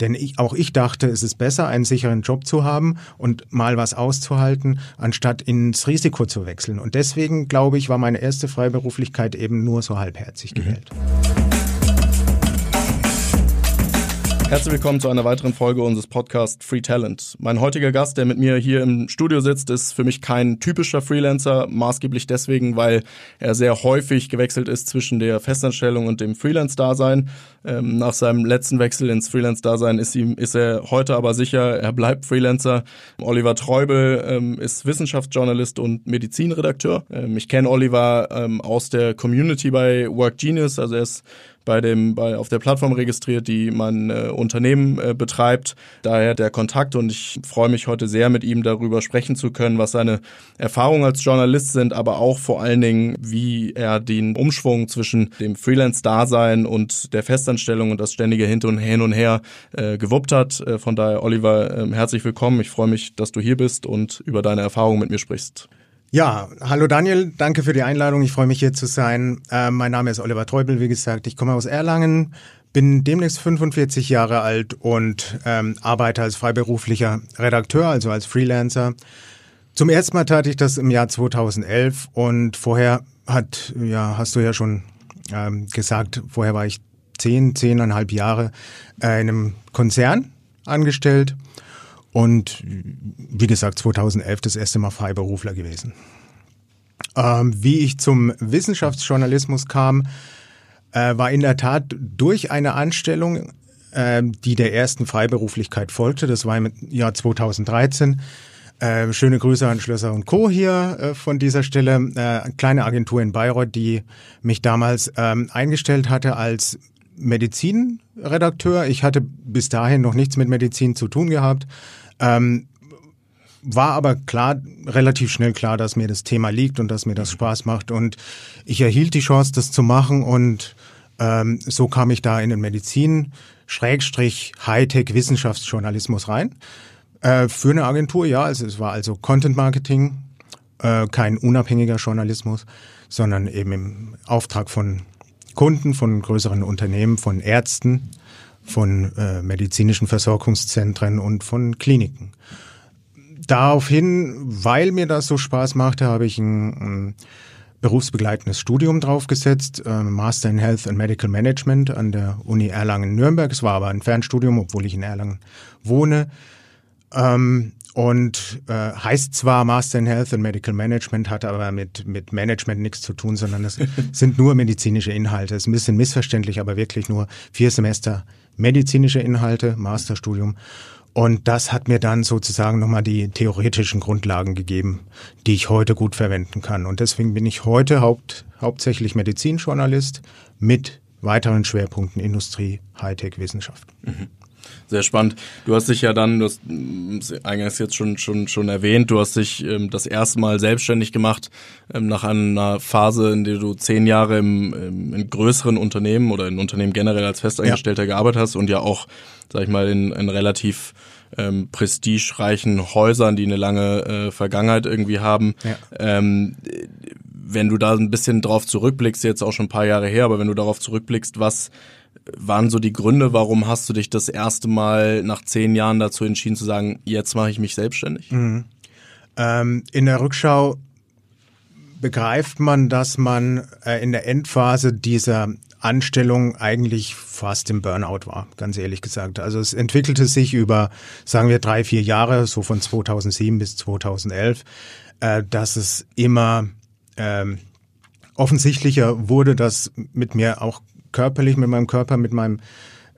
Denn ich, auch ich dachte, es ist besser, einen sicheren Job zu haben und mal was auszuhalten, anstatt ins Risiko zu wechseln. Und deswegen, glaube ich, war meine erste Freiberuflichkeit eben nur so halbherzig gewählt. Mhm. Herzlich willkommen zu einer weiteren Folge unseres Podcasts Free Talent. Mein heutiger Gast, der mit mir hier im Studio sitzt, ist für mich kein typischer Freelancer, maßgeblich deswegen, weil er sehr häufig gewechselt ist zwischen der Festanstellung und dem Freelance-Dasein. Ähm, nach seinem letzten Wechsel ins Freelance-Dasein ist, ist er heute aber sicher, er bleibt Freelancer. Oliver Treubel ähm, ist Wissenschaftsjournalist und Medizinredakteur. Ähm, ich kenne Oliver aus der Community bei Work Genius, also er ist bei dem, bei, auf der Plattform registriert, die mein äh, Unternehmen äh, betreibt. Daher der Kontakt und ich freue mich heute sehr, mit ihm darüber sprechen zu können, was seine Erfahrungen als Journalist sind, aber auch vor allen Dingen, wie er den Umschwung zwischen dem Freelance-Dasein und der Festanstellung und das ständige Hin und, Hin und Her äh, gewuppt hat. Äh, von daher, Oliver, äh, herzlich willkommen. Ich freue mich, dass du hier bist und über deine Erfahrungen mit mir sprichst. Ja, hallo Daniel, danke für die Einladung. Ich freue mich hier zu sein. Äh, mein Name ist Oliver Treubel, wie gesagt. Ich komme aus Erlangen, bin demnächst 45 Jahre alt und ähm, arbeite als freiberuflicher Redakteur, also als Freelancer. Zum ersten Mal tat ich das im Jahr 2011 und vorher hat, ja, hast du ja schon ähm, gesagt, vorher war ich zehn, zehneinhalb Jahre äh, in einem Konzern angestellt und wie gesagt, 2011 das erste Mal Freiberufler gewesen. Ähm, wie ich zum Wissenschaftsjournalismus kam, äh, war in der Tat durch eine Anstellung, äh, die der ersten Freiberuflichkeit folgte. Das war im Jahr 2013. Äh, schöne Grüße an Schlösser und Co. hier äh, von dieser Stelle. Äh, kleine Agentur in Bayreuth, die mich damals ähm, eingestellt hatte als Medizinredakteur. Ich hatte bis dahin noch nichts mit Medizin zu tun gehabt, ähm, war aber klar, relativ schnell klar, dass mir das Thema liegt und dass mir das Spaß macht. Und ich erhielt die Chance, das zu machen. Und ähm, so kam ich da in den Medizin, Schrägstrich, Hightech, Wissenschaftsjournalismus rein. Äh, für eine Agentur, ja. Also es war also Content Marketing, äh, kein unabhängiger Journalismus, sondern eben im Auftrag von Kunden, von größeren Unternehmen, von Ärzten von äh, medizinischen Versorgungszentren und von Kliniken. Daraufhin, weil mir das so Spaß machte, habe ich ein, ein berufsbegleitendes Studium draufgesetzt, äh, Master in Health and Medical Management an der Uni Erlangen-Nürnberg. Es war aber ein Fernstudium, obwohl ich in Erlangen wohne. Ähm, und äh, heißt zwar Master in Health and Medical Management, hat aber mit, mit Management nichts zu tun, sondern es sind nur medizinische Inhalte. Es ist ein bisschen missverständlich, aber wirklich nur vier Semester medizinische Inhalte, Masterstudium. Und das hat mir dann sozusagen nochmal die theoretischen Grundlagen gegeben, die ich heute gut verwenden kann. Und deswegen bin ich heute haupt, hauptsächlich Medizinjournalist mit weiteren Schwerpunkten Industrie, Hightech, Wissenschaft. Mhm. Sehr spannend. Du hast dich ja dann, du hast eingangs jetzt schon schon schon erwähnt, du hast dich ähm, das erste Mal selbstständig gemacht ähm, nach einer Phase, in der du zehn Jahre im, im, in größeren Unternehmen oder in Unternehmen generell als Festangestellter ja. gearbeitet hast und ja auch, sag ich mal, in, in relativ ähm, prestigereichen Häusern, die eine lange äh, Vergangenheit irgendwie haben. Ja. Ähm, wenn du da ein bisschen drauf zurückblickst, jetzt auch schon ein paar Jahre her, aber wenn du darauf zurückblickst, was waren so die Gründe, warum hast du dich das erste Mal nach zehn Jahren dazu entschieden zu sagen, jetzt mache ich mich selbstständig? Mhm. Ähm, in der Rückschau begreift man, dass man äh, in der Endphase dieser Anstellung eigentlich fast im Burnout war, ganz ehrlich gesagt. Also es entwickelte sich über, sagen wir, drei, vier Jahre, so von 2007 bis 2011, äh, dass es immer ähm, offensichtlicher wurde, dass mit mir auch körperlich, mit meinem Körper, mit meinem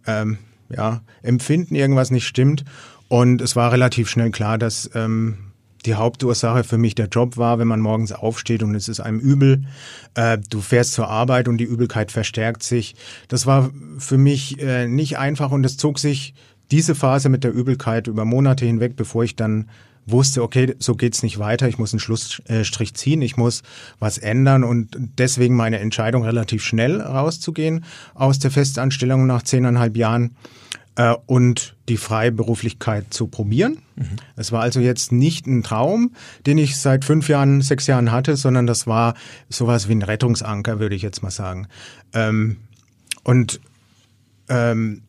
ähm, ja, Empfinden irgendwas nicht stimmt. Und es war relativ schnell klar, dass ähm, die Hauptursache für mich der Job war, wenn man morgens aufsteht und es ist einem übel. Äh, du fährst zur Arbeit und die Übelkeit verstärkt sich. Das war für mich äh, nicht einfach und es zog sich diese Phase mit der Übelkeit über Monate hinweg, bevor ich dann wusste, okay, so geht's nicht weiter, ich muss einen Schlussstrich ziehen, ich muss was ändern und deswegen meine Entscheidung relativ schnell rauszugehen aus der Festanstellung nach zehneinhalb Jahren äh, und die Freiberuflichkeit zu probieren. Mhm. Es war also jetzt nicht ein Traum, den ich seit fünf Jahren, sechs Jahren hatte, sondern das war sowas wie ein Rettungsanker, würde ich jetzt mal sagen. Ähm, und ähm,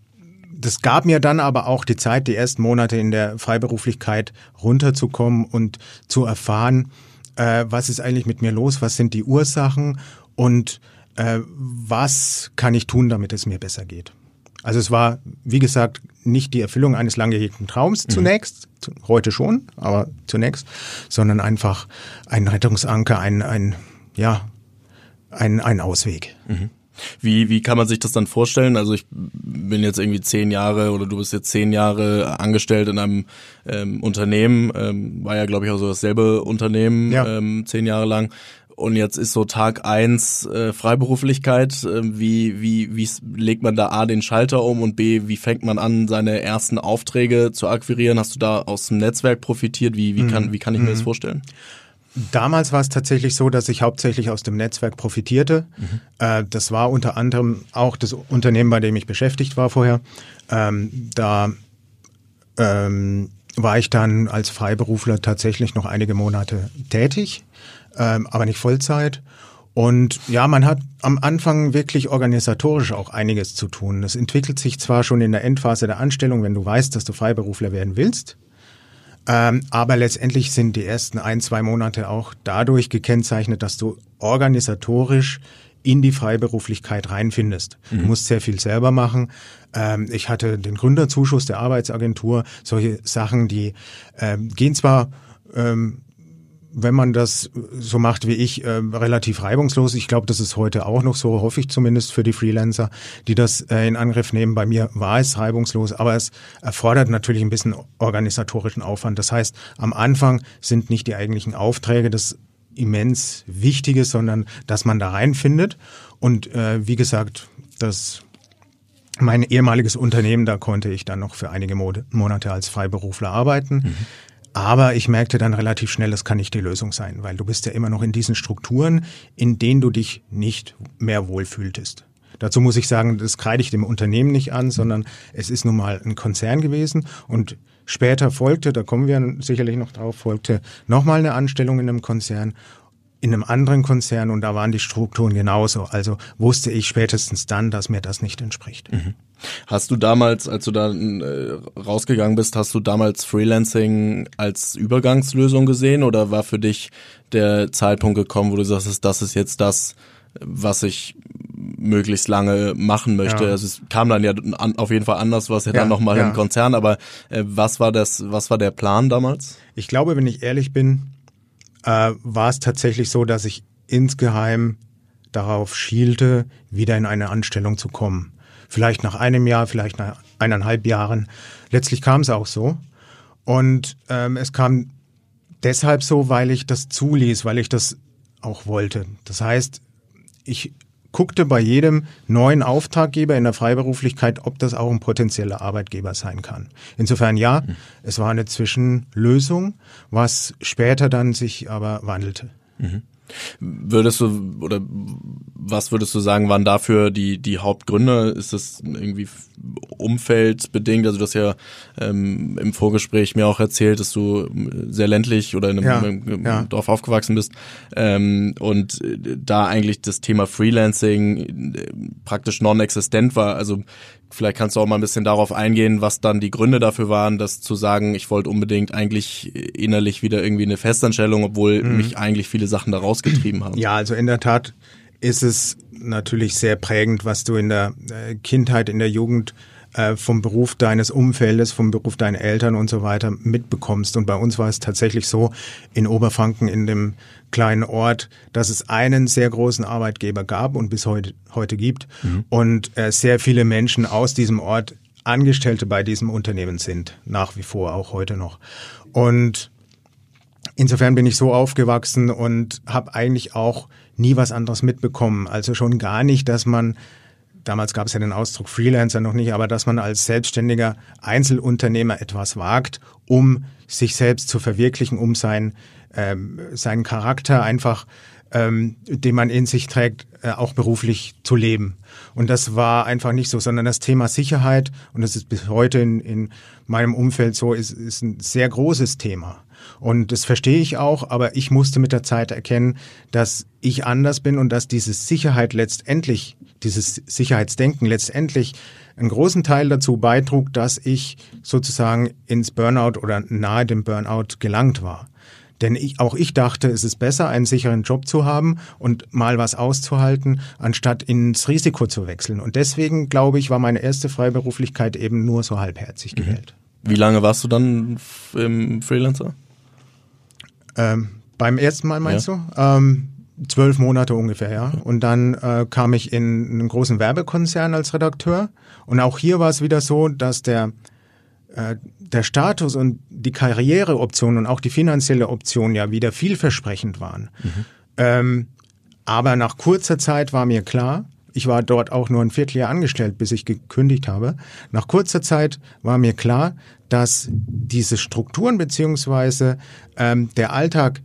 das gab mir dann aber auch die Zeit, die ersten Monate in der Freiberuflichkeit runterzukommen und zu erfahren, äh, was ist eigentlich mit mir los, was sind die Ursachen und äh, was kann ich tun, damit es mir besser geht. Also es war, wie gesagt, nicht die Erfüllung eines lang gehegten Traums mhm. zunächst, heute schon, aber zunächst, sondern einfach ein Rettungsanker, ein, ein ja, ein, ein Ausweg. Mhm. Wie, wie kann man sich das dann vorstellen? Also ich bin jetzt irgendwie zehn Jahre oder du bist jetzt zehn Jahre angestellt in einem ähm, Unternehmen, ähm, war ja glaube ich auch so dasselbe Unternehmen ja. ähm, zehn Jahre lang. Und jetzt ist so Tag eins äh, Freiberuflichkeit. Äh, wie, wie, wie legt man da A den Schalter um und B, wie fängt man an, seine ersten Aufträge zu akquirieren? Hast du da aus dem Netzwerk profitiert? Wie, wie, kann, wie kann ich mir das mhm. vorstellen? Damals war es tatsächlich so, dass ich hauptsächlich aus dem Netzwerk profitierte. Mhm. Äh, das war unter anderem auch das Unternehmen, bei dem ich beschäftigt war vorher. Ähm, da ähm, war ich dann als Freiberufler tatsächlich noch einige Monate tätig, ähm, aber nicht Vollzeit. Und ja, man hat am Anfang wirklich organisatorisch auch einiges zu tun. Das entwickelt sich zwar schon in der Endphase der Anstellung, wenn du weißt, dass du Freiberufler werden willst. Ähm, aber letztendlich sind die ersten ein, zwei Monate auch dadurch gekennzeichnet, dass du organisatorisch in die Freiberuflichkeit reinfindest. Mhm. Du musst sehr viel selber machen. Ähm, ich hatte den Gründerzuschuss der Arbeitsagentur, solche Sachen, die ähm, gehen zwar ähm, wenn man das so macht wie ich, äh, relativ reibungslos. Ich glaube, das ist heute auch noch so, hoffe ich zumindest für die Freelancer, die das äh, in Angriff nehmen. Bei mir war es reibungslos, aber es erfordert natürlich ein bisschen organisatorischen Aufwand. Das heißt, am Anfang sind nicht die eigentlichen Aufträge das immens Wichtige, sondern dass man da reinfindet. Und äh, wie gesagt, das mein ehemaliges Unternehmen, da konnte ich dann noch für einige Monate als Freiberufler arbeiten. Mhm. Aber ich merkte dann relativ schnell, das kann nicht die Lösung sein, weil du bist ja immer noch in diesen Strukturen, in denen du dich nicht mehr wohlfühltest. Dazu muss ich sagen, das kreide ich dem Unternehmen nicht an, sondern es ist nun mal ein Konzern gewesen und später folgte, da kommen wir sicherlich noch drauf, folgte nochmal eine Anstellung in einem Konzern in einem anderen Konzern und da waren die Strukturen genauso. Also wusste ich spätestens dann, dass mir das nicht entspricht. Mhm. Hast du damals, als du da äh, rausgegangen bist, hast du damals Freelancing als Übergangslösung gesehen oder war für dich der Zeitpunkt gekommen, wo du sagst, das ist jetzt das, was ich möglichst lange machen möchte. Ja. Also es kam dann ja an, auf jeden Fall anders, was ja, ja dann nochmal ja. im Konzern, aber äh, was war das, was war der Plan damals? Ich glaube, wenn ich ehrlich bin, äh, war es tatsächlich so, dass ich insgeheim darauf schielte, wieder in eine Anstellung zu kommen. Vielleicht nach einem Jahr, vielleicht nach eineinhalb Jahren. Letztlich kam es auch so. Und ähm, es kam deshalb so, weil ich das zuließ, weil ich das auch wollte. Das heißt, ich guckte bei jedem neuen Auftraggeber in der Freiberuflichkeit, ob das auch ein potenzieller Arbeitgeber sein kann. Insofern ja, mhm. es war eine Zwischenlösung, was später dann sich aber wandelte. Mhm. Würdest du oder was würdest du sagen, waren dafür die die Hauptgründe? Ist das irgendwie umfeldbedingt? Also du hast ja ähm, im Vorgespräch mir auch erzählt, dass du sehr ländlich oder in einem, ja, einem ja. Dorf aufgewachsen bist ähm, und da eigentlich das Thema Freelancing praktisch non-existent war. Also Vielleicht kannst du auch mal ein bisschen darauf eingehen, was dann die Gründe dafür waren, das zu sagen, ich wollte unbedingt eigentlich innerlich wieder irgendwie eine Festanstellung, obwohl mhm. mich eigentlich viele Sachen da rausgetrieben haben. Ja, also in der Tat ist es natürlich sehr prägend, was du in der äh, Kindheit, in der Jugend äh, vom Beruf deines Umfeldes, vom Beruf deiner Eltern und so weiter mitbekommst. Und bei uns war es tatsächlich so in Oberfranken in dem kleinen Ort, dass es einen sehr großen Arbeitgeber gab und bis heute, heute gibt mhm. und äh, sehr viele Menschen aus diesem Ort Angestellte bei diesem Unternehmen sind, nach wie vor, auch heute noch. Und insofern bin ich so aufgewachsen und habe eigentlich auch nie was anderes mitbekommen. Also schon gar nicht, dass man, damals gab es ja den Ausdruck Freelancer noch nicht, aber dass man als selbstständiger Einzelunternehmer etwas wagt, um sich selbst zu verwirklichen, um sein ähm, seinen Charakter einfach ähm, den man in sich trägt, äh, auch beruflich zu leben. Und das war einfach nicht so, sondern das Thema Sicherheit, und das ist bis heute in, in meinem Umfeld so, ist, ist ein sehr großes Thema. Und das verstehe ich auch, aber ich musste mit der Zeit erkennen, dass ich anders bin und dass diese Sicherheit letztendlich, dieses Sicherheitsdenken letztendlich einen großen Teil dazu beitrug, dass ich sozusagen ins Burnout oder nahe dem Burnout gelangt war. Denn ich, auch ich dachte, es ist besser, einen sicheren Job zu haben und mal was auszuhalten, anstatt ins Risiko zu wechseln. Und deswegen, glaube ich, war meine erste Freiberuflichkeit eben nur so halbherzig mhm. gewählt. Wie lange warst du dann im Freelancer? Ähm, beim ersten Mal meinst ja. du? Ähm, zwölf Monate ungefähr, ja. Und dann äh, kam ich in einen großen Werbekonzern als Redakteur. Und auch hier war es wieder so, dass der, äh, der Status und die Karriereoption und auch die finanzielle Option ja wieder vielversprechend waren. Mhm. Ähm, aber nach kurzer Zeit war mir klar, ich war dort auch nur ein Vierteljahr angestellt, bis ich gekündigt habe. Nach kurzer Zeit war mir klar, dass diese Strukturen beziehungsweise ähm, der Alltag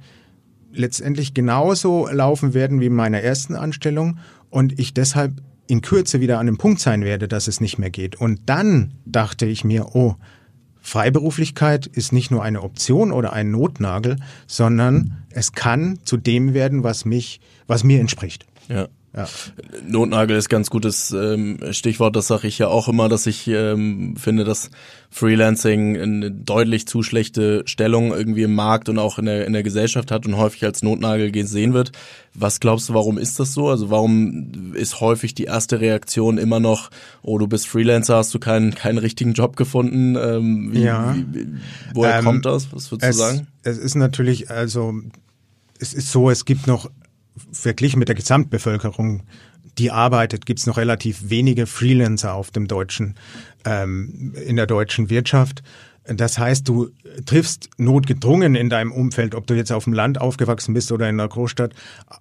letztendlich genauso laufen werden wie in meiner ersten Anstellung und ich deshalb in Kürze wieder an dem Punkt sein werde, dass es nicht mehr geht. Und dann dachte ich mir, oh, Freiberuflichkeit ist nicht nur eine Option oder ein Notnagel, sondern es kann zu dem werden, was mich, was mir entspricht. Ja. Ja. Notnagel ist ganz gutes ähm, Stichwort, das sage ich ja auch immer, dass ich ähm, finde, dass Freelancing eine deutlich zu schlechte Stellung irgendwie im Markt und auch in der, in der Gesellschaft hat und häufig als Notnagel gesehen wird. Was glaubst du, warum ist das so? Also warum ist häufig die erste Reaktion immer noch, oh, du bist Freelancer, hast du keinen, keinen richtigen Job gefunden? Ähm, wie, ja. Wie, woher ähm, kommt das? Was würdest es, du sagen? Es ist natürlich, also es ist so, es gibt noch verglichen mit der Gesamtbevölkerung, die arbeitet, gibt es noch relativ wenige Freelancer auf dem deutschen, ähm, in der deutschen Wirtschaft. Das heißt, du triffst notgedrungen in deinem Umfeld, ob du jetzt auf dem Land aufgewachsen bist oder in einer Großstadt,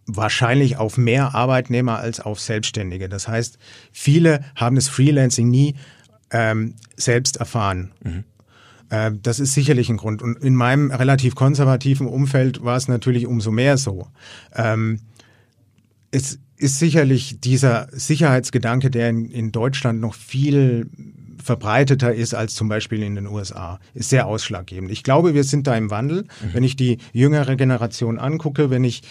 wahrscheinlich auf mehr Arbeitnehmer als auf Selbstständige. Das heißt, viele haben das Freelancing nie ähm, selbst erfahren. Mhm. Äh, das ist sicherlich ein Grund. Und in meinem relativ konservativen Umfeld war es natürlich umso mehr so. Ähm, es ist sicherlich dieser Sicherheitsgedanke, der in, in Deutschland noch viel verbreiteter ist als zum Beispiel in den USA, ist sehr ausschlaggebend. Ich glaube, wir sind da im Wandel. Mhm. Wenn ich die jüngere Generation angucke, wenn ich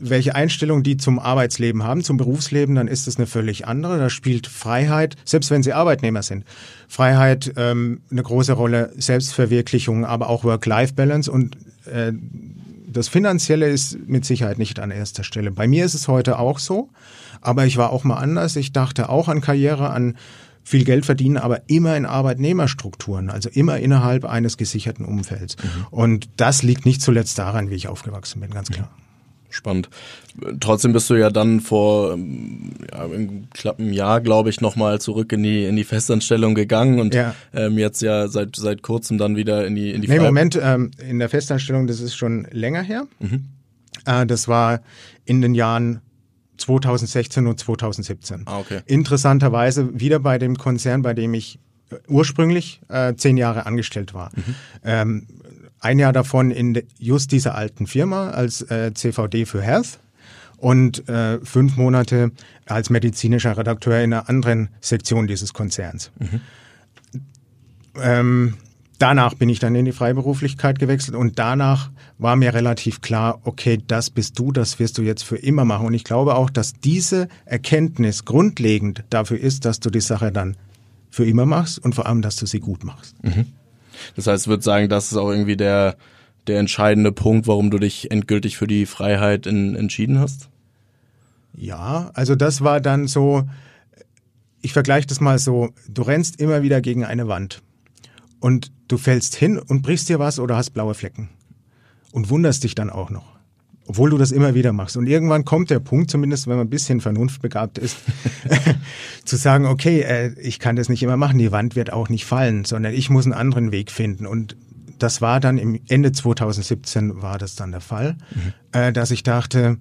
welche Einstellung die zum Arbeitsleben haben, zum Berufsleben, dann ist das eine völlig andere. Da spielt Freiheit, selbst wenn sie Arbeitnehmer sind, Freiheit ähm, eine große Rolle, Selbstverwirklichung, aber auch Work-Life-Balance und äh, das Finanzielle ist mit Sicherheit nicht an erster Stelle. Bei mir ist es heute auch so, aber ich war auch mal anders. Ich dachte auch an Karriere, an viel Geld verdienen, aber immer in Arbeitnehmerstrukturen, also immer innerhalb eines gesicherten Umfelds. Mhm. Und das liegt nicht zuletzt daran, wie ich aufgewachsen bin, ganz klar. Spannend. Trotzdem bist du ja dann vor ähm, ja, einem knappen Jahr, glaube ich, nochmal zurück in die in die Festanstellung gegangen und ja. Ähm, jetzt ja seit seit kurzem dann wieder in die in die. Nee, Moment, ähm, in der Festanstellung, das ist schon länger her. Mhm. Äh, das war in den Jahren 2016 und 2017. Ah, okay. Interessanterweise wieder bei dem Konzern, bei dem ich äh, ursprünglich äh, zehn Jahre angestellt war. Mhm. Ähm, ein Jahr davon in just dieser alten Firma als äh, CVD für Health und äh, fünf Monate als medizinischer Redakteur in einer anderen Sektion dieses Konzerns. Mhm. Ähm, danach bin ich dann in die Freiberuflichkeit gewechselt und danach war mir relativ klar, okay, das bist du, das wirst du jetzt für immer machen. Und ich glaube auch, dass diese Erkenntnis grundlegend dafür ist, dass du die Sache dann für immer machst und vor allem, dass du sie gut machst. Mhm. Das heißt, ich würde sagen, das ist auch irgendwie der, der entscheidende Punkt, warum du dich endgültig für die Freiheit in, entschieden hast? Ja, also das war dann so, ich vergleiche das mal so, du rennst immer wieder gegen eine Wand und du fällst hin und brichst dir was oder hast blaue Flecken und wunderst dich dann auch noch obwohl du das immer wieder machst. Und irgendwann kommt der Punkt, zumindest wenn man ein bisschen vernunftbegabt ist, zu sagen, okay, äh, ich kann das nicht immer machen, die Wand wird auch nicht fallen, sondern ich muss einen anderen Weg finden. Und das war dann im Ende 2017 war das dann der Fall, mhm. äh, dass ich dachte,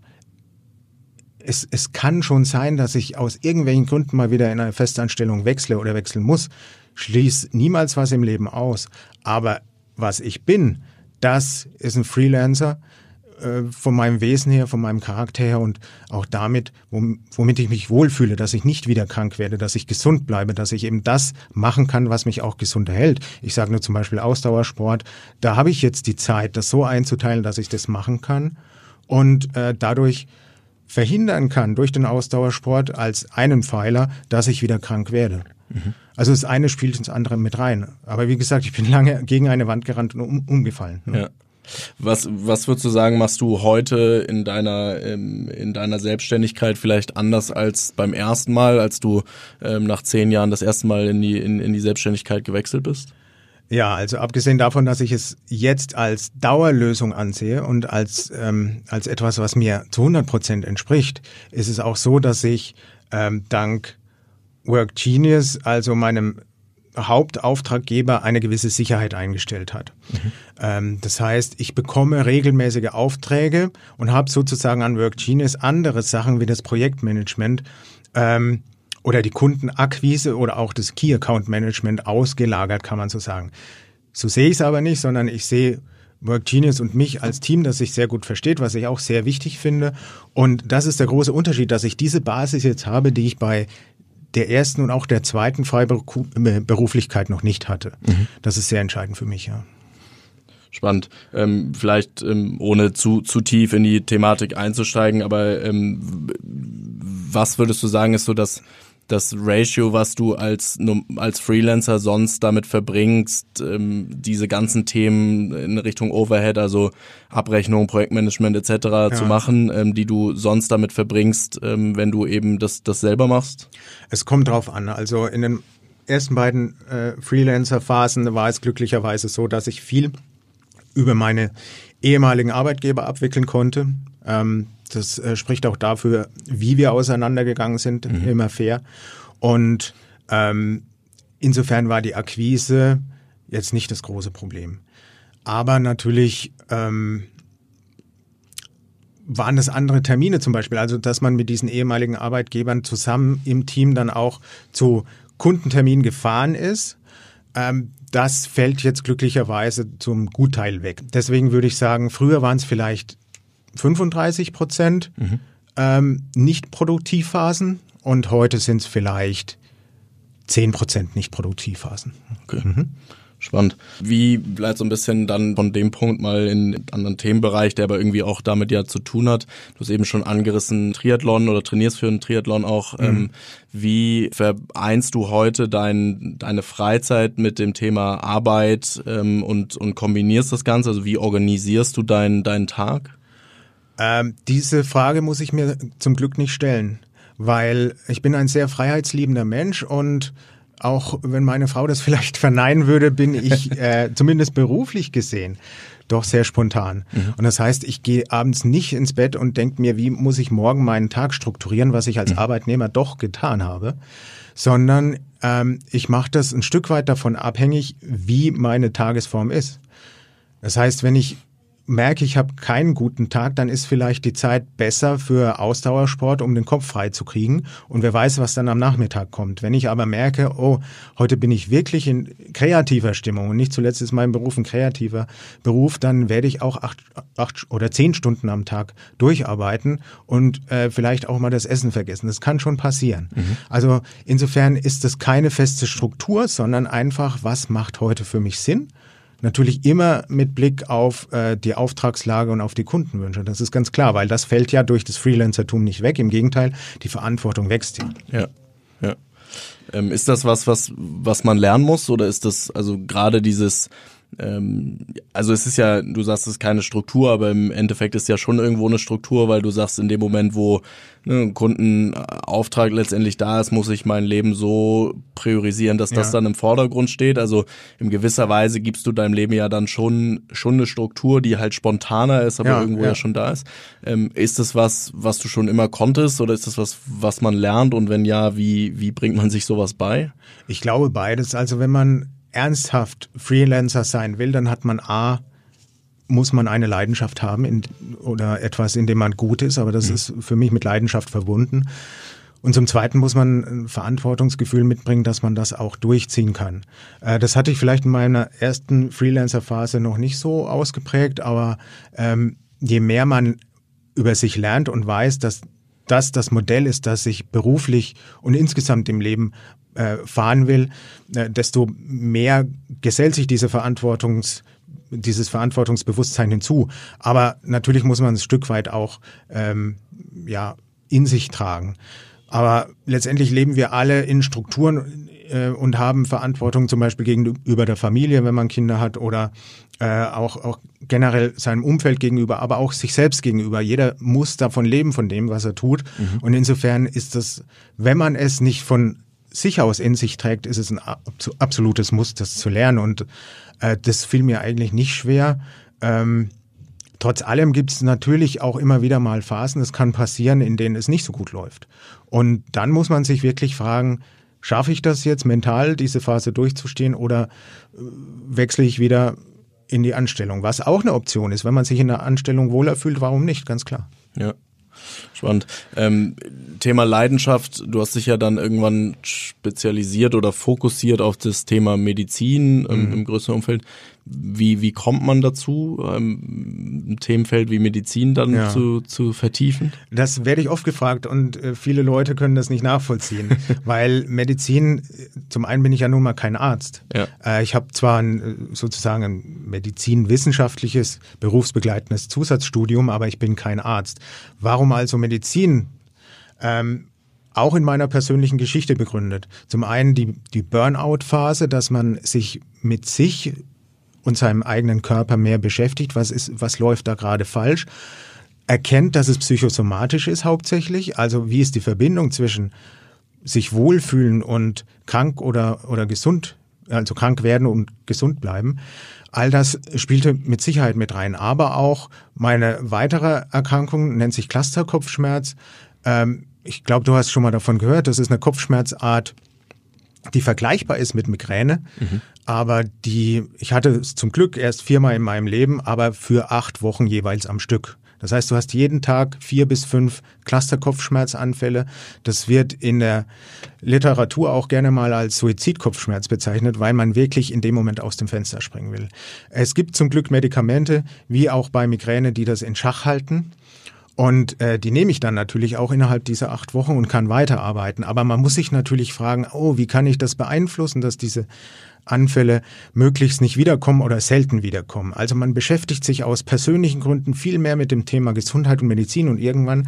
es, es kann schon sein, dass ich aus irgendwelchen Gründen mal wieder in eine Festanstellung wechsle oder wechseln muss. Schließ niemals was im Leben aus. Aber was ich bin, das ist ein Freelancer, äh, von meinem Wesen her, von meinem Charakter her und auch damit, womit ich mich wohlfühle, dass ich nicht wieder krank werde, dass ich gesund bleibe, dass ich eben das machen kann, was mich auch gesund erhält. Ich sage nur zum Beispiel Ausdauersport. Da habe ich jetzt die Zeit, das so einzuteilen, dass ich das machen kann und äh, dadurch verhindern kann durch den Ausdauersport als einen Pfeiler, dass ich wieder krank werde. Mhm. Also das eine spielt ins andere mit rein. Aber wie gesagt, ich bin lange gegen eine Wand gerannt und um, umgefallen. Ne? Ja. Was, was würdest du sagen, machst du heute in deiner, ähm, in deiner Selbstständigkeit vielleicht anders als beim ersten Mal, als du ähm, nach zehn Jahren das erste Mal in die, in, in die Selbstständigkeit gewechselt bist? Ja, also abgesehen davon, dass ich es jetzt als Dauerlösung ansehe und als, ähm, als etwas, was mir zu 100 Prozent entspricht, ist es auch so, dass ich ähm, dank Work Genius, also meinem Hauptauftraggeber, eine gewisse Sicherheit eingestellt hat. Mhm. Das heißt, ich bekomme regelmäßige Aufträge und habe sozusagen an Work Genius andere Sachen wie das Projektmanagement ähm, oder die Kundenakquise oder auch das Key Account Management ausgelagert, kann man so sagen. So sehe ich es aber nicht, sondern ich sehe Work Genius und mich als Team, das sich sehr gut versteht, was ich auch sehr wichtig finde. Und das ist der große Unterschied, dass ich diese Basis jetzt habe, die ich bei der ersten und auch der zweiten Freiberuflichkeit noch nicht hatte. Mhm. Das ist sehr entscheidend für mich, ja. Spannend. Ähm, vielleicht ähm, ohne zu, zu tief in die Thematik einzusteigen, aber ähm, was würdest du sagen, ist so das das Ratio, was du als, als Freelancer sonst damit verbringst, ähm, diese ganzen Themen in Richtung Overhead, also Abrechnung, Projektmanagement etc. Ja. zu machen, ähm, die du sonst damit verbringst, ähm, wenn du eben das, das selber machst? Es kommt drauf an. Also in den ersten beiden äh, Freelancer-Phasen war es glücklicherweise so, dass ich viel über meine ehemaligen Arbeitgeber abwickeln konnte. Ähm, das äh, spricht auch dafür, wie wir auseinandergegangen sind, mhm. immer fair. Und ähm, insofern war die Akquise jetzt nicht das große Problem. Aber natürlich ähm, waren es andere Termine zum Beispiel, also dass man mit diesen ehemaligen Arbeitgebern zusammen im Team dann auch zu Kundenterminen gefahren ist. Ähm, das fällt jetzt glücklicherweise zum Gutteil weg. Deswegen würde ich sagen, früher waren es vielleicht 35 Prozent mhm. ähm, Nicht-Produktivphasen und heute sind es vielleicht 10 Prozent Nicht-Produktivphasen. Okay. Mhm. Spannend. Wie bleibt so ein bisschen dann von dem Punkt mal in einen anderen Themenbereich, der aber irgendwie auch damit ja zu tun hat. Du hast eben schon angerissen Triathlon oder trainierst für einen Triathlon auch. Mhm. Ähm, wie vereinst du heute dein, deine Freizeit mit dem Thema Arbeit ähm, und, und kombinierst das Ganze? Also wie organisierst du deinen, deinen Tag? Ähm, diese Frage muss ich mir zum Glück nicht stellen, weil ich bin ein sehr freiheitsliebender Mensch und auch wenn meine Frau das vielleicht verneinen würde, bin ich äh, zumindest beruflich gesehen doch sehr spontan. Mhm. Und das heißt, ich gehe abends nicht ins Bett und denke mir, wie muss ich morgen meinen Tag strukturieren, was ich als mhm. Arbeitnehmer doch getan habe, sondern ähm, ich mache das ein Stück weit davon abhängig, wie meine Tagesform ist. Das heißt, wenn ich merke, ich habe keinen guten Tag, dann ist vielleicht die Zeit besser für Ausdauersport, um den Kopf frei zu kriegen. Und wer weiß, was dann am Nachmittag kommt. Wenn ich aber merke, oh, heute bin ich wirklich in kreativer Stimmung und nicht zuletzt ist mein Beruf ein kreativer Beruf, dann werde ich auch acht, acht oder zehn Stunden am Tag durcharbeiten und äh, vielleicht auch mal das Essen vergessen. Das kann schon passieren. Mhm. Also insofern ist das keine feste Struktur, sondern einfach, was macht heute für mich Sinn? Natürlich immer mit Blick auf äh, die Auftragslage und auf die Kundenwünsche. Das ist ganz klar, weil das fällt ja durch das Freelancertum nicht weg. Im Gegenteil, die Verantwortung wächst ja. Ja, ja. Ähm, ist das was, was, was man lernen muss oder ist das also gerade dieses also es ist ja, du sagst, es ist keine Struktur, aber im Endeffekt ist ja schon irgendwo eine Struktur, weil du sagst, in dem Moment, wo ne, ein Kundenauftrag letztendlich da ist, muss ich mein Leben so priorisieren, dass das ja. dann im Vordergrund steht. Also in gewisser Weise gibst du deinem Leben ja dann schon schon eine Struktur, die halt spontaner ist, aber ja, irgendwo ja. ja schon da ist. Ähm, ist das was, was du schon immer konntest oder ist das was, was man lernt und wenn ja, wie wie bringt man sich sowas bei? Ich glaube beides. Also wenn man ernsthaft Freelancer sein will, dann hat man A, muss man eine Leidenschaft haben in, oder etwas, in dem man gut ist, aber das mhm. ist für mich mit Leidenschaft verbunden. Und zum Zweiten muss man ein Verantwortungsgefühl mitbringen, dass man das auch durchziehen kann. Äh, das hatte ich vielleicht in meiner ersten Freelancer-Phase noch nicht so ausgeprägt, aber ähm, je mehr man über sich lernt und weiß, dass das das Modell ist, das sich beruflich und insgesamt im Leben äh, fahren will, äh, desto mehr gesellt sich diese Verantwortungs dieses Verantwortungsbewusstsein hinzu. Aber natürlich muss man ein Stück weit auch ähm, ja, in sich tragen. Aber letztendlich leben wir alle in Strukturen äh, und haben Verantwortung zum Beispiel gegenüber der Familie, wenn man Kinder hat oder äh, auch, auch generell seinem Umfeld gegenüber, aber auch sich selbst gegenüber. Jeder muss davon leben, von dem, was er tut. Mhm. Und insofern ist das, wenn man es nicht von sich aus in sich trägt, ist es ein absolutes Muss, das zu lernen. Und äh, das fiel mir eigentlich nicht schwer. Ähm, trotz allem gibt es natürlich auch immer wieder mal Phasen, es kann passieren, in denen es nicht so gut läuft. Und dann muss man sich wirklich fragen, schaffe ich das jetzt mental, diese Phase durchzustehen oder äh, wechsle ich wieder in die Anstellung? Was auch eine Option ist, wenn man sich in der Anstellung wohler fühlt, warum nicht, ganz klar. Ja. Spannend. Ähm, Thema Leidenschaft, du hast dich ja dann irgendwann spezialisiert oder fokussiert auf das Thema Medizin ähm, mhm. im größeren Umfeld. Wie, wie kommt man dazu, ähm, ein Themenfeld wie Medizin dann ja. zu, zu vertiefen? Das werde ich oft gefragt und äh, viele Leute können das nicht nachvollziehen, weil Medizin, zum einen bin ich ja nun mal kein Arzt. Ja. Äh, ich habe zwar ein, äh, sozusagen ein medizinwissenschaftliches, berufsbegleitendes Zusatzstudium, aber ich bin kein Arzt. Warum also Medizin? Ähm, auch in meiner persönlichen Geschichte begründet. Zum einen die, die Burnout-Phase, dass man sich mit sich und seinem eigenen Körper mehr beschäftigt, was ist, was läuft da gerade falsch, erkennt, dass es psychosomatisch ist hauptsächlich, also wie ist die Verbindung zwischen sich wohlfühlen und krank oder, oder gesund, also krank werden und gesund bleiben. All das spielte mit Sicherheit mit rein. Aber auch meine weitere Erkrankung nennt sich Clusterkopfschmerz. Ähm, ich glaube, du hast schon mal davon gehört. Das ist eine Kopfschmerzart, die vergleichbar ist mit Migräne, mhm. aber die, ich hatte es zum Glück erst viermal in meinem Leben, aber für acht Wochen jeweils am Stück. Das heißt, du hast jeden Tag vier bis fünf Clusterkopfschmerzanfälle. Das wird in der Literatur auch gerne mal als Suizidkopfschmerz bezeichnet, weil man wirklich in dem Moment aus dem Fenster springen will. Es gibt zum Glück Medikamente, wie auch bei Migräne, die das in Schach halten. Und äh, die nehme ich dann natürlich auch innerhalb dieser acht Wochen und kann weiterarbeiten. Aber man muss sich natürlich fragen, oh, wie kann ich das beeinflussen, dass diese Anfälle möglichst nicht wiederkommen oder selten wiederkommen. Also man beschäftigt sich aus persönlichen Gründen viel mehr mit dem Thema Gesundheit und Medizin und irgendwann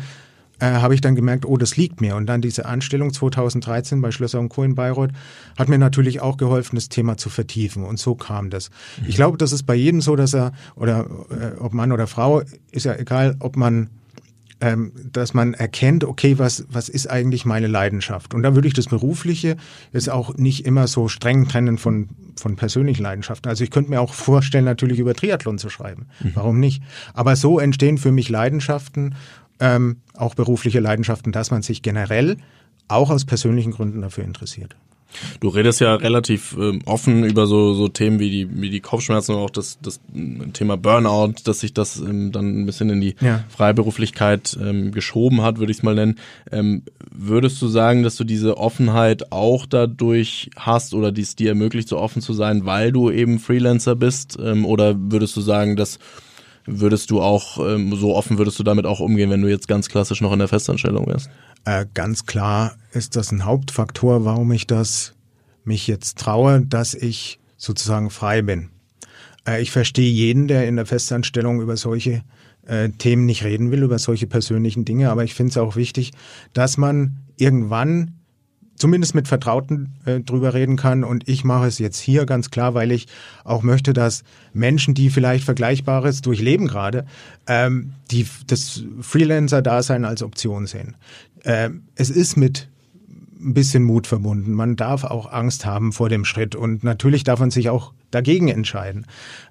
äh, habe ich dann gemerkt, oh, das liegt mir. Und dann diese Anstellung 2013 bei Schlösser und Co. in Bayreuth hat mir natürlich auch geholfen, das Thema zu vertiefen. Und so kam das. Mhm. Ich glaube, das ist bei jedem so, dass er, oder äh, ob Mann oder Frau, ist ja egal, ob man ähm, dass man erkennt, okay, was, was ist eigentlich meine Leidenschaft? Und da würde ich das Berufliche jetzt auch nicht immer so streng trennen von, von persönlichen Leidenschaften. Also ich könnte mir auch vorstellen, natürlich über Triathlon zu schreiben. Mhm. Warum nicht? Aber so entstehen für mich Leidenschaften, ähm, auch berufliche Leidenschaften, dass man sich generell auch aus persönlichen Gründen dafür interessiert. Du redest ja relativ ähm, offen über so, so Themen wie die, wie die Kopfschmerzen und auch das, das Thema Burnout, dass sich das ähm, dann ein bisschen in die ja. Freiberuflichkeit ähm, geschoben hat, würde ich es mal nennen. Ähm, würdest du sagen, dass du diese Offenheit auch dadurch hast oder dies dir ermöglicht, so offen zu sein, weil du eben Freelancer bist? Ähm, oder würdest du sagen, dass würdest du auch, ähm, so offen würdest du damit auch umgehen, wenn du jetzt ganz klassisch noch in der Festanstellung wärst? Äh, ganz klar ist das ein Hauptfaktor, warum ich das mich jetzt traue, dass ich sozusagen frei bin. Äh, ich verstehe jeden, der in der Festanstellung über solche äh, Themen nicht reden will, über solche persönlichen Dinge, aber ich finde es auch wichtig, dass man irgendwann zumindest mit Vertrauten äh, drüber reden kann. Und ich mache es jetzt hier ganz klar, weil ich auch möchte, dass Menschen, die vielleicht Vergleichbares durchleben gerade, ähm, die das Freelancer-Dasein als Option sehen. Ähm, es ist mit ein bisschen Mut verbunden. Man darf auch Angst haben vor dem Schritt und natürlich darf man sich auch dagegen entscheiden.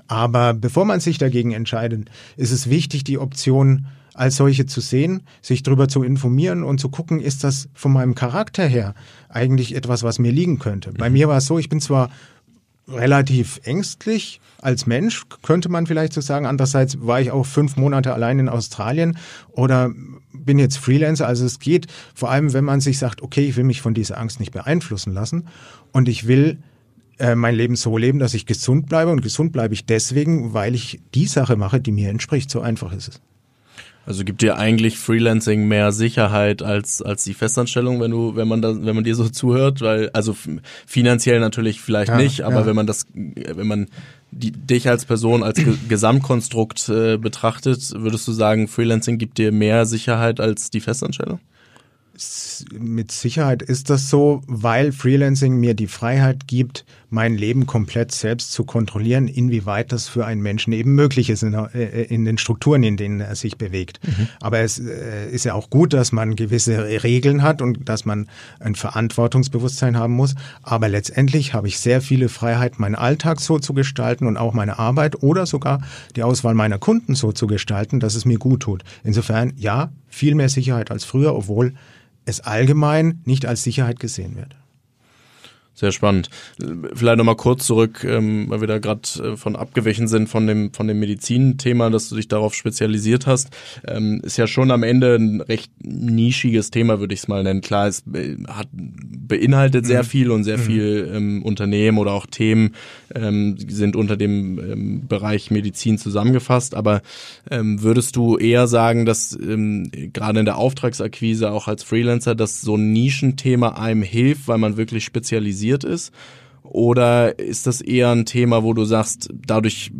Aber bevor man sich dagegen entscheidet, ist es wichtig, die Option als solche zu sehen, sich darüber zu informieren und zu gucken, ist das von meinem Charakter her eigentlich etwas, was mir liegen könnte. Bei mhm. mir war es so, ich bin zwar relativ ängstlich als Mensch, könnte man vielleicht so sagen. Andererseits war ich auch fünf Monate allein in Australien oder bin jetzt Freelancer. Also es geht vor allem, wenn man sich sagt, okay, ich will mich von dieser Angst nicht beeinflussen lassen und ich will äh, mein Leben so leben, dass ich gesund bleibe. Und gesund bleibe ich deswegen, weil ich die Sache mache, die mir entspricht. So einfach ist es. Also gibt dir eigentlich Freelancing mehr Sicherheit als als die Festanstellung, wenn du wenn man da wenn man dir so zuhört, weil also finanziell natürlich vielleicht ja, nicht, aber ja. wenn man das wenn man die, dich als Person als Ge Gesamtkonstrukt äh, betrachtet, würdest du sagen, Freelancing gibt dir mehr Sicherheit als die Festanstellung? Mit Sicherheit ist das so, weil Freelancing mir die Freiheit gibt, mein Leben komplett selbst zu kontrollieren, inwieweit das für einen Menschen eben möglich ist in, äh, in den Strukturen, in denen er sich bewegt. Mhm. Aber es äh, ist ja auch gut, dass man gewisse Regeln hat und dass man ein Verantwortungsbewusstsein haben muss. Aber letztendlich habe ich sehr viele Freiheit, meinen Alltag so zu gestalten und auch meine Arbeit oder sogar die Auswahl meiner Kunden so zu gestalten, dass es mir gut tut. Insofern ja, viel mehr Sicherheit als früher, obwohl es allgemein nicht als Sicherheit gesehen wird. Sehr spannend. Vielleicht nochmal kurz zurück, ähm, weil wir da gerade äh, von abgewichen sind von dem, von dem Medizinthema, dass du dich darauf spezialisiert hast. Ähm, ist ja schon am Ende ein recht nischiges Thema, würde ich es mal nennen. Klar, es hat, beinhaltet sehr mhm. viel und sehr mhm. viel ähm, Unternehmen oder auch Themen ähm, sind unter dem ähm, Bereich Medizin zusammengefasst. Aber ähm, würdest du eher sagen, dass ähm, gerade in der Auftragsakquise auch als Freelancer, dass so ein Nischenthema einem hilft, weil man wirklich spezialisiert spezialisiert ist? Oder ist das eher ein Thema, wo du sagst, dadurch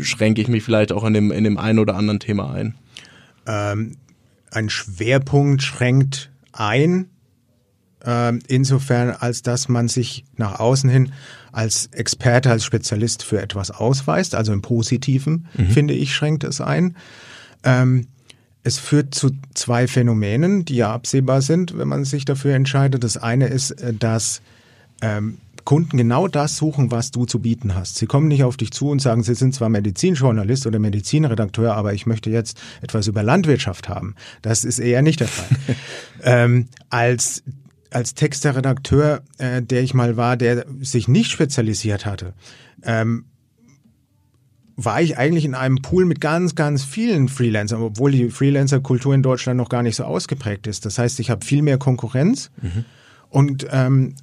schränke ich mich vielleicht auch in dem, in dem einen oder anderen Thema ein? Ähm, ein Schwerpunkt schränkt ein, äh, insofern als dass man sich nach außen hin als Experte, als Spezialist für etwas ausweist, also im Positiven, mhm. finde ich, schränkt es ein. Ähm, es führt zu zwei Phänomenen, die ja absehbar sind, wenn man sich dafür entscheidet. Das eine ist, äh, dass ähm, Kunden genau das suchen, was du zu bieten hast. Sie kommen nicht auf dich zu und sagen, sie sind zwar Medizinjournalist oder Medizinredakteur, aber ich möchte jetzt etwas über Landwirtschaft haben. Das ist eher nicht der Fall. ähm, als als Texterredakteur, äh, der ich mal war, der sich nicht spezialisiert hatte, ähm, war ich eigentlich in einem Pool mit ganz, ganz vielen Freelancern, obwohl die Freelancer-Kultur in Deutschland noch gar nicht so ausgeprägt ist. Das heißt, ich habe viel mehr Konkurrenz. Mhm. Und ähm,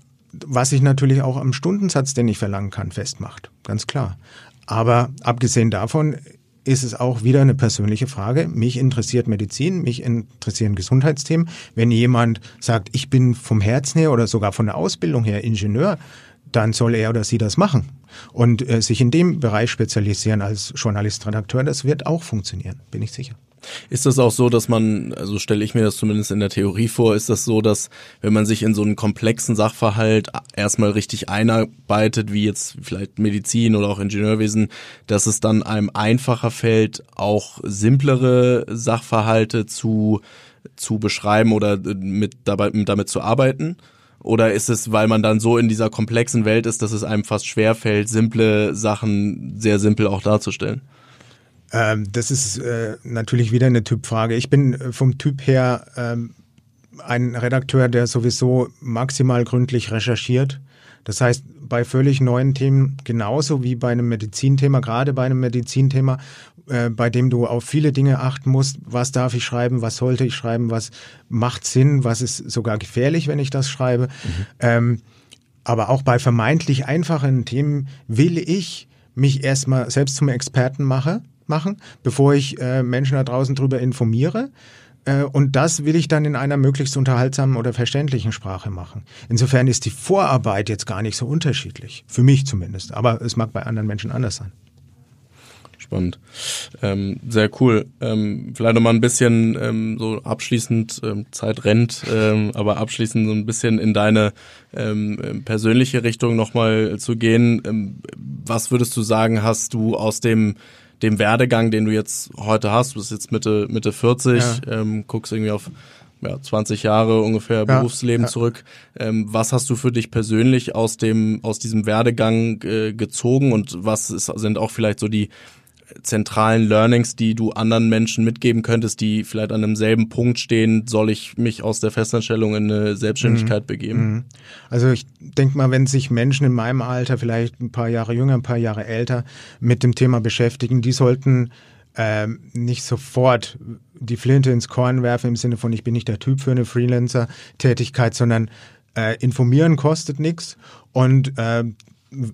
was sich natürlich auch am Stundensatz, den ich verlangen kann, festmacht. Ganz klar. Aber abgesehen davon ist es auch wieder eine persönliche Frage. Mich interessiert Medizin, mich interessieren Gesundheitsthemen. Wenn jemand sagt, ich bin vom Herzen her oder sogar von der Ausbildung her Ingenieur, dann soll er oder sie das machen und äh, sich in dem Bereich spezialisieren als Journalist, Redakteur. Das wird auch funktionieren, bin ich sicher. Ist das auch so, dass man, also stelle ich mir das zumindest in der Theorie vor, ist das so, dass wenn man sich in so einen komplexen Sachverhalt erstmal richtig einarbeitet, wie jetzt vielleicht Medizin oder auch Ingenieurwesen, dass es dann einem einfacher fällt, auch simplere Sachverhalte zu, zu beschreiben oder mit dabei, damit zu arbeiten? Oder ist es, weil man dann so in dieser komplexen Welt ist, dass es einem fast schwer fällt, simple Sachen sehr simpel auch darzustellen? Ähm, das ist äh, natürlich wieder eine Typfrage. Ich bin äh, vom Typ her ähm, ein Redakteur, der sowieso maximal gründlich recherchiert. Das heißt, bei völlig neuen Themen genauso wie bei einem Medizinthema, gerade bei einem Medizinthema, äh, bei dem du auf viele Dinge achten musst, was darf ich schreiben, was sollte ich schreiben, was macht Sinn, was ist sogar gefährlich, wenn ich das schreibe. Mhm. Ähm, aber auch bei vermeintlich einfachen Themen will ich mich erstmal selbst zum Experten machen machen, bevor ich äh, Menschen da draußen drüber informiere. Äh, und das will ich dann in einer möglichst unterhaltsamen oder verständlichen Sprache machen. Insofern ist die Vorarbeit jetzt gar nicht so unterschiedlich. Für mich zumindest. Aber es mag bei anderen Menschen anders sein. Spannend. Ähm, sehr cool. Ähm, vielleicht nochmal ein bisschen ähm, so abschließend, ähm, Zeit rennt, ähm, aber abschließend so ein bisschen in deine ähm, persönliche Richtung nochmal zu gehen. Ähm, was würdest du sagen, hast du aus dem dem Werdegang, den du jetzt heute hast, du bist jetzt Mitte, Mitte 40, ja. ähm, guckst irgendwie auf ja, 20 Jahre ungefähr ja, Berufsleben ja. zurück. Ähm, was hast du für dich persönlich aus dem, aus diesem Werdegang äh, gezogen und was ist, sind auch vielleicht so die zentralen Learnings, die du anderen Menschen mitgeben könntest, die vielleicht an demselben Punkt stehen, soll ich mich aus der Festanstellung in eine Selbstständigkeit mhm. begeben? Mhm. Also ich denke mal, wenn sich Menschen in meinem Alter, vielleicht ein paar Jahre jünger, ein paar Jahre älter, mit dem Thema beschäftigen, die sollten ähm, nicht sofort die Flinte ins Korn werfen im Sinne von, ich bin nicht der Typ für eine Freelancer-Tätigkeit, sondern äh, informieren kostet nichts und äh,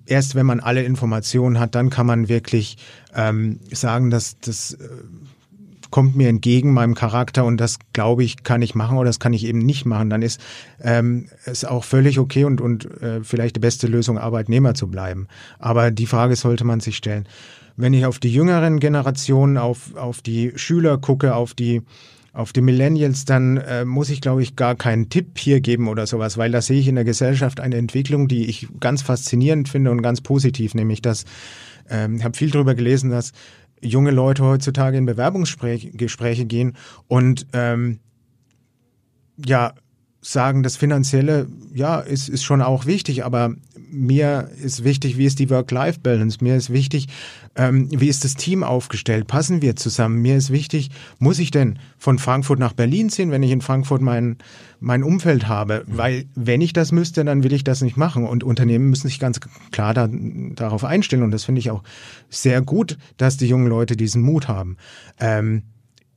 erst wenn man alle Informationen hat, dann kann man wirklich ähm, sagen, dass das äh, kommt mir entgegen meinem Charakter und das glaube ich kann ich machen oder das kann ich eben nicht machen. Dann ist ähm, es auch völlig okay und und äh, vielleicht die beste Lösung Arbeitnehmer zu bleiben. Aber die Frage sollte man sich stellen. Wenn ich auf die jüngeren Generationen, auf auf die Schüler gucke, auf die auf die Millennials, dann äh, muss ich, glaube ich, gar keinen Tipp hier geben oder sowas, weil da sehe ich in der Gesellschaft eine Entwicklung, die ich ganz faszinierend finde und ganz positiv, nämlich dass ähm, ich habe viel darüber gelesen, dass junge Leute heutzutage in Bewerbungsgespräche gehen und ähm, ja sagen, das Finanzielle, ja, ist, ist schon auch wichtig, aber mir ist wichtig, wie ist die Work-Life-Balance? Mir ist wichtig, ähm, wie ist das Team aufgestellt? Passen wir zusammen? Mir ist wichtig, muss ich denn von Frankfurt nach Berlin ziehen, wenn ich in Frankfurt mein, mein Umfeld habe? Mhm. Weil wenn ich das müsste, dann will ich das nicht machen. Und Unternehmen müssen sich ganz klar da, darauf einstellen. Und das finde ich auch sehr gut, dass die jungen Leute diesen Mut haben. Ähm,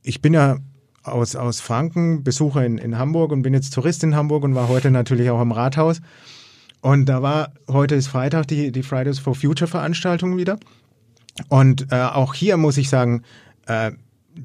ich bin ja aus, aus Franken, Besucher in, in Hamburg und bin jetzt Tourist in Hamburg und war heute natürlich auch am Rathaus. Und da war, heute ist Freitag, die, die Fridays for Future Veranstaltung wieder. Und äh, auch hier muss ich sagen, äh,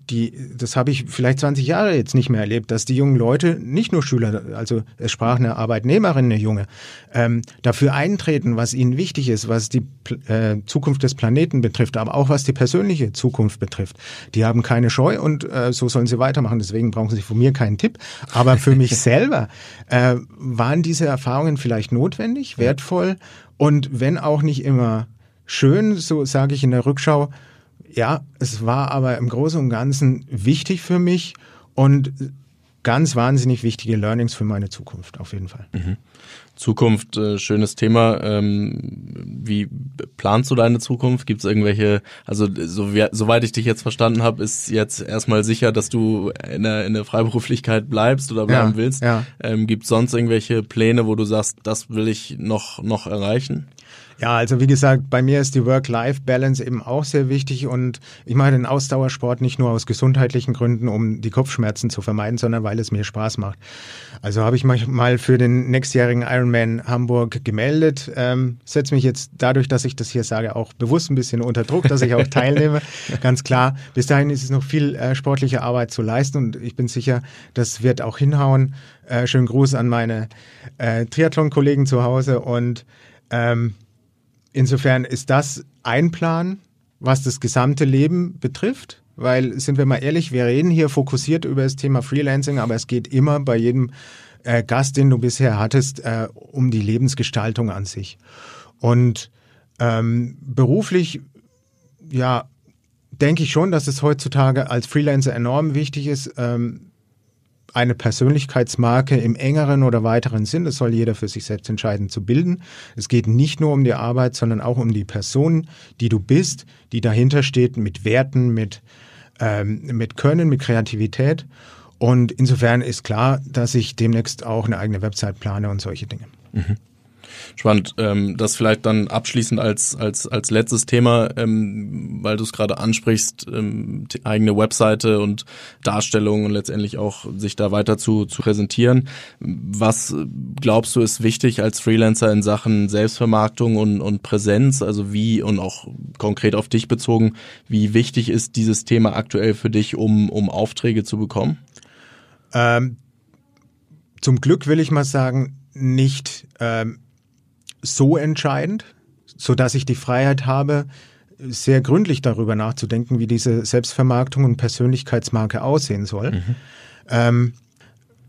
die, das habe ich vielleicht 20 Jahre jetzt nicht mehr erlebt, dass die jungen Leute, nicht nur Schüler, also es sprach eine Arbeitnehmerin, eine Junge, ähm, dafür eintreten, was ihnen wichtig ist, was die äh, Zukunft des Planeten betrifft, aber auch was die persönliche Zukunft betrifft. Die haben keine Scheu und äh, so sollen sie weitermachen. Deswegen brauchen sie von mir keinen Tipp. Aber für mich selber äh, waren diese Erfahrungen vielleicht notwendig, wertvoll und wenn auch nicht immer schön, so sage ich in der Rückschau, ja, es war aber im Großen und Ganzen wichtig für mich und ganz wahnsinnig wichtige Learnings für meine Zukunft, auf jeden Fall. Mhm. Zukunft, äh, schönes Thema. Ähm, wie planst du deine Zukunft? Gibt es irgendwelche, also so wie, soweit ich dich jetzt verstanden habe, ist jetzt erstmal sicher, dass du in der, in der Freiberuflichkeit bleibst oder bleiben ja, willst. Ja. Ähm, Gibt es sonst irgendwelche Pläne, wo du sagst, das will ich noch, noch erreichen? Ja, also wie gesagt, bei mir ist die Work-Life-Balance eben auch sehr wichtig und ich mache den Ausdauersport nicht nur aus gesundheitlichen Gründen, um die Kopfschmerzen zu vermeiden, sondern weil es mir Spaß macht. Also habe ich mich mal für den nächstjährigen Ironman Hamburg gemeldet, ähm, setze mich jetzt dadurch, dass ich das hier sage, auch bewusst ein bisschen unter Druck, dass ich auch teilnehme. Ganz klar, bis dahin ist es noch viel äh, sportliche Arbeit zu leisten und ich bin sicher, das wird auch hinhauen. Äh, schönen Gruß an meine äh, Triathlon-Kollegen zu Hause und ähm, Insofern ist das ein Plan, was das gesamte Leben betrifft. Weil, sind wir mal ehrlich, wir reden hier fokussiert über das Thema Freelancing, aber es geht immer bei jedem äh, Gast, den du bisher hattest, äh, um die Lebensgestaltung an sich. Und ähm, beruflich, ja, denke ich schon, dass es heutzutage als Freelancer enorm wichtig ist, ähm, eine Persönlichkeitsmarke im engeren oder weiteren Sinn, das soll jeder für sich selbst entscheiden, zu bilden. Es geht nicht nur um die Arbeit, sondern auch um die Person, die du bist, die dahinter steht, mit Werten, mit, ähm, mit Können, mit Kreativität. Und insofern ist klar, dass ich demnächst auch eine eigene Website plane und solche Dinge. Mhm. Spannend. Ähm, das vielleicht dann abschließend als, als, als letztes Thema, ähm, weil du es gerade ansprichst, ähm, eigene Webseite und Darstellung und letztendlich auch sich da weiter zu, zu präsentieren. Was glaubst du ist wichtig als Freelancer in Sachen Selbstvermarktung und, und Präsenz? Also wie und auch konkret auf dich bezogen, wie wichtig ist dieses Thema aktuell für dich, um, um Aufträge zu bekommen? Ähm, zum Glück will ich mal sagen, nicht. Ähm, so entscheidend, so dass ich die Freiheit habe, sehr gründlich darüber nachzudenken, wie diese Selbstvermarktung und Persönlichkeitsmarke aussehen soll. Mhm. Ähm,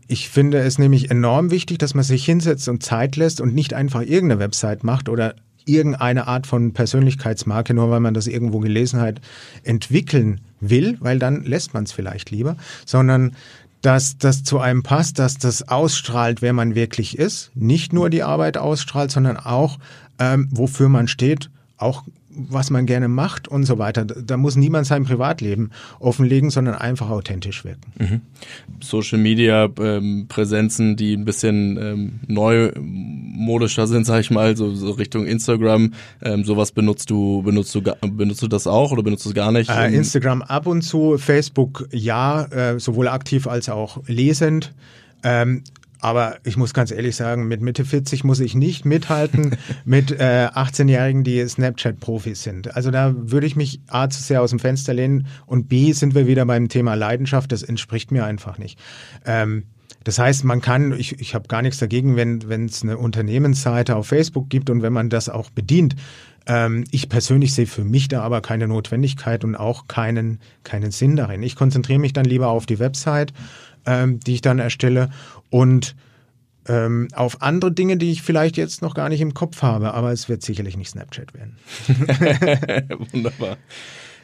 ich finde es nämlich enorm wichtig, dass man sich hinsetzt und Zeit lässt und nicht einfach irgendeine Website macht oder irgendeine Art von Persönlichkeitsmarke, nur weil man das irgendwo gelesen hat, entwickeln will, weil dann lässt man es vielleicht lieber, sondern dass das zu einem passt, dass das ausstrahlt, wer man wirklich ist, nicht nur die Arbeit ausstrahlt, sondern auch, ähm, wofür man steht, auch was man gerne macht und so weiter. Da muss niemand sein Privatleben offenlegen, sondern einfach authentisch wirken. Mhm. Social Media ähm, Präsenzen, die ein bisschen ähm, neumodischer sind, sag ich mal, so, so Richtung Instagram. Ähm, sowas benutzt du, benutzt du, benutzt du das auch oder benutzt du es gar nicht? Äh, Instagram ab und zu, Facebook ja, äh, sowohl aktiv als auch lesend. Ähm, Aber ich muss ganz ehrlich sagen, mit Mitte 40 muss ich nicht mithalten mit äh, 18-Jährigen, die Snapchat-Profis sind. Also da würde ich mich A zu sehr aus dem Fenster lehnen und B sind wir wieder beim Thema Leidenschaft. Das entspricht mir einfach nicht. Ähm, das heißt, man kann, ich, ich habe gar nichts dagegen, wenn es eine Unternehmensseite auf Facebook gibt und wenn man das auch bedient. Ähm, ich persönlich sehe für mich da aber keine Notwendigkeit und auch keinen, keinen Sinn darin. Ich konzentriere mich dann lieber auf die Website, ähm, die ich dann erstelle und ähm, auf andere Dinge, die ich vielleicht jetzt noch gar nicht im Kopf habe, aber es wird sicherlich nicht Snapchat werden. Wunderbar.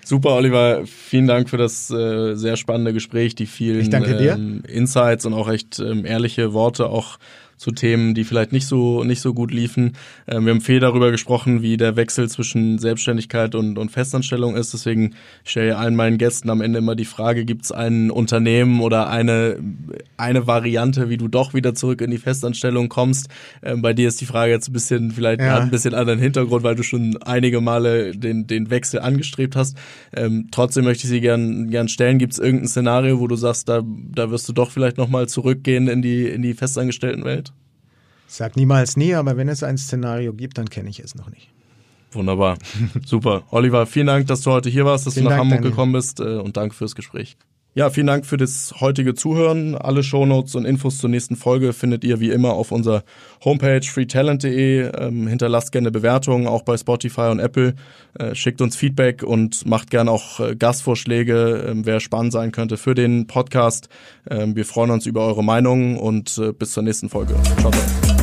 Super, Oliver. Vielen Dank für das äh, sehr spannende Gespräch, die vielen ähm, Insights und auch echt ähm, ehrliche Worte, auch zu Themen, die vielleicht nicht so nicht so gut liefen. Ähm, wir haben viel darüber gesprochen, wie der Wechsel zwischen Selbstständigkeit und, und Festanstellung ist. Deswegen stelle ich allen meinen Gästen am Ende immer die Frage: Gibt es ein Unternehmen oder eine eine Variante, wie du doch wieder zurück in die Festanstellung kommst? Ähm, bei dir ist die Frage jetzt ein bisschen vielleicht ja. ein bisschen anderen Hintergrund, weil du schon einige Male den den Wechsel angestrebt hast. Ähm, trotzdem möchte ich sie gern gern stellen. Gibt es irgendein Szenario, wo du sagst, da da wirst du doch vielleicht noch mal zurückgehen in die in die Festangestelltenwelt? Sag niemals nie, aber wenn es ein Szenario gibt, dann kenne ich es noch nicht. Wunderbar. Super. Oliver, vielen Dank, dass du heute hier warst, dass vielen du nach Dank, Hamburg Daniel. gekommen bist äh, und danke fürs Gespräch. Ja, vielen Dank für das heutige Zuhören. Alle Shownotes und Infos zur nächsten Folge findet ihr wie immer auf unserer Homepage freetalent.de. Ähm, hinterlasst gerne Bewertungen, auch bei Spotify und Apple. Äh, schickt uns Feedback und macht gerne auch äh, Gastvorschläge, äh, wer spannend sein könnte für den Podcast. Ähm, wir freuen uns über eure Meinungen und äh, bis zur nächsten Folge. Ciao, ciao.